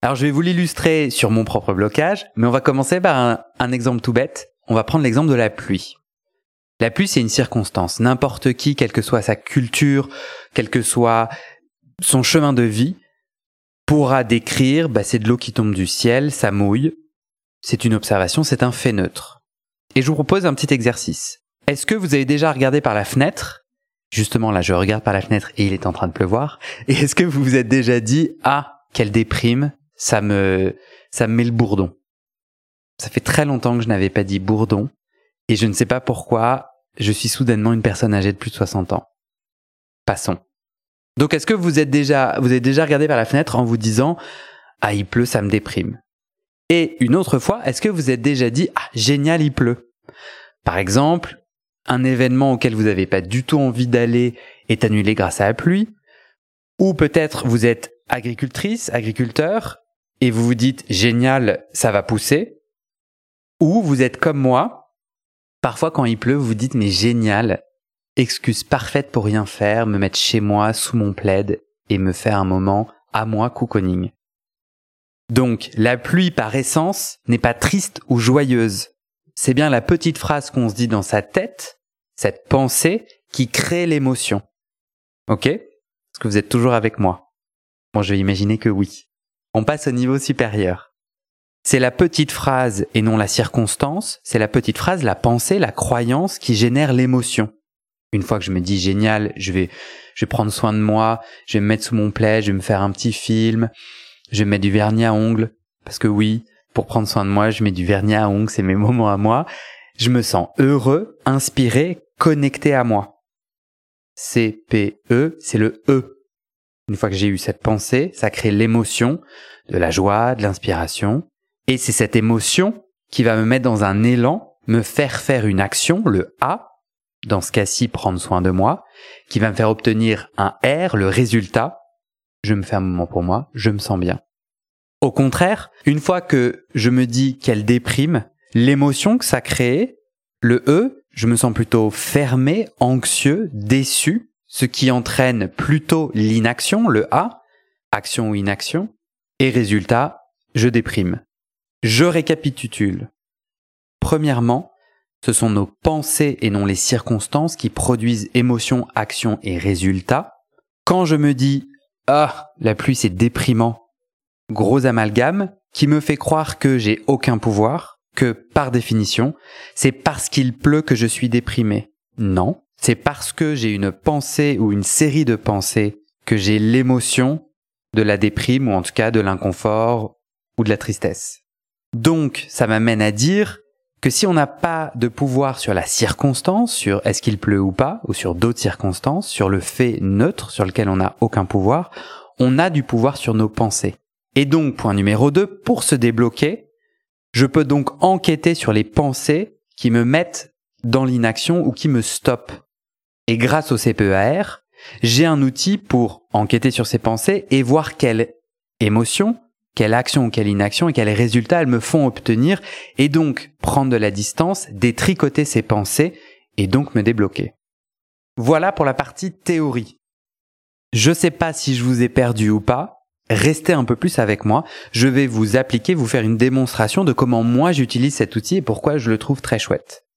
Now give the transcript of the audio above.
Alors je vais vous l'illustrer sur mon propre blocage, mais on va commencer par un, exemple tout bête. On va prendre l'exemple de la pluie. La pluie, c'est une circonstance. N'importe qui, quelle que soit sa culture, quel que soit son chemin de vie, pourra décrire, bah, c'est de l'eau qui tombe du ciel, ça mouille. C'est une observation, c'est un fait neutre. Et je vous propose un petit exercice. Est-ce que vous avez déjà regardé par la fenêtre? Justement, là, je regarde par la fenêtre et il est en train de pleuvoir. Et est-ce que vous vous êtes déjà dit, ah, quelle déprime, ça me, ça me met le bourdon. Ça fait très longtemps que je n'avais pas dit bourdon. Et je ne sais pas pourquoi, je suis soudainement une personne âgée de plus de 60 ans. Passons. Donc, est-ce que vous êtes déjà, vous avez déjà regardé par la fenêtre en vous disant, ah, il pleut, ça me déprime. Et une autre fois, est-ce que vous êtes déjà dit, ah, génial, il pleut. Par exemple, un événement auquel vous n'avez pas du tout envie d'aller est annulé grâce à la pluie. Ou peut-être vous êtes agricultrice, agriculteur, et vous vous dites génial, ça va pousser. Ou vous êtes comme moi, parfois quand il pleut, vous vous dites mais génial, excuse parfaite pour rien faire, me mettre chez moi, sous mon plaid, et me faire un moment à moi cocooning. Donc, la pluie par essence n'est pas triste ou joyeuse. C'est bien la petite phrase qu'on se dit dans sa tête, cette pensée, qui crée l'émotion. Ok? Est-ce que vous êtes toujours avec moi Bon, je vais imaginer que oui. On passe au niveau supérieur. C'est la petite phrase et non la circonstance, c'est la petite phrase, la pensée, la croyance qui génère l'émotion. Une fois que je me dis génial, je vais, je vais prendre soin de moi, je vais me mettre sous mon plaid, je vais me faire un petit film, je vais mettre du vernis à ongles, parce que oui, pour prendre soin de moi, je mets du vernis à ongles, c'est mes moments à moi. Je me sens heureux, inspiré, connecté à moi. C-P-E, c'est le E. Une fois que j'ai eu cette pensée, ça crée l'émotion, de la joie, de l'inspiration. Et c'est cette émotion qui va me mettre dans un élan, me faire faire une action, le A, dans ce cas-ci prendre soin de moi, qui va me faire obtenir un R, le résultat, je me fais un moment pour moi, je me sens bien. Au contraire, une fois que je me dis qu'elle déprime, l'émotion que ça crée, le E, je me sens plutôt fermé, anxieux, déçu, ce qui entraîne plutôt l'inaction, le A, action ou inaction, et résultat, je déprime. Je récapitule. Premièrement, ce sont nos pensées et non les circonstances qui produisent émotion, action et résultat. Quand je me dis ah, la pluie c'est déprimant, gros amalgame qui me fait croire que j'ai aucun pouvoir, que par définition, c'est parce qu'il pleut que je suis déprimé. Non, c'est parce que j'ai une pensée ou une série de pensées que j'ai l'émotion de la déprime ou en tout cas de l'inconfort ou de la tristesse. Donc, ça m'amène à dire que si on n'a pas de pouvoir sur la circonstance, sur est-ce qu'il pleut ou pas, ou sur d'autres circonstances, sur le fait neutre sur lequel on n'a aucun pouvoir, on a du pouvoir sur nos pensées. Et donc, point numéro 2, pour se débloquer, je peux donc enquêter sur les pensées qui me mettent dans l'inaction ou qui me stoppent. Et grâce au CPEAR, j'ai un outil pour enquêter sur ces pensées et voir quelle émotion, quelle action ou quelle inaction et quels résultats elles me font obtenir et donc prendre de la distance, détricoter ces pensées et donc me débloquer. Voilà pour la partie théorie. Je sais pas si je vous ai perdu ou pas. Restez un peu plus avec moi. Je vais vous appliquer, vous faire une démonstration de comment moi j'utilise cet outil et pourquoi je le trouve très chouette.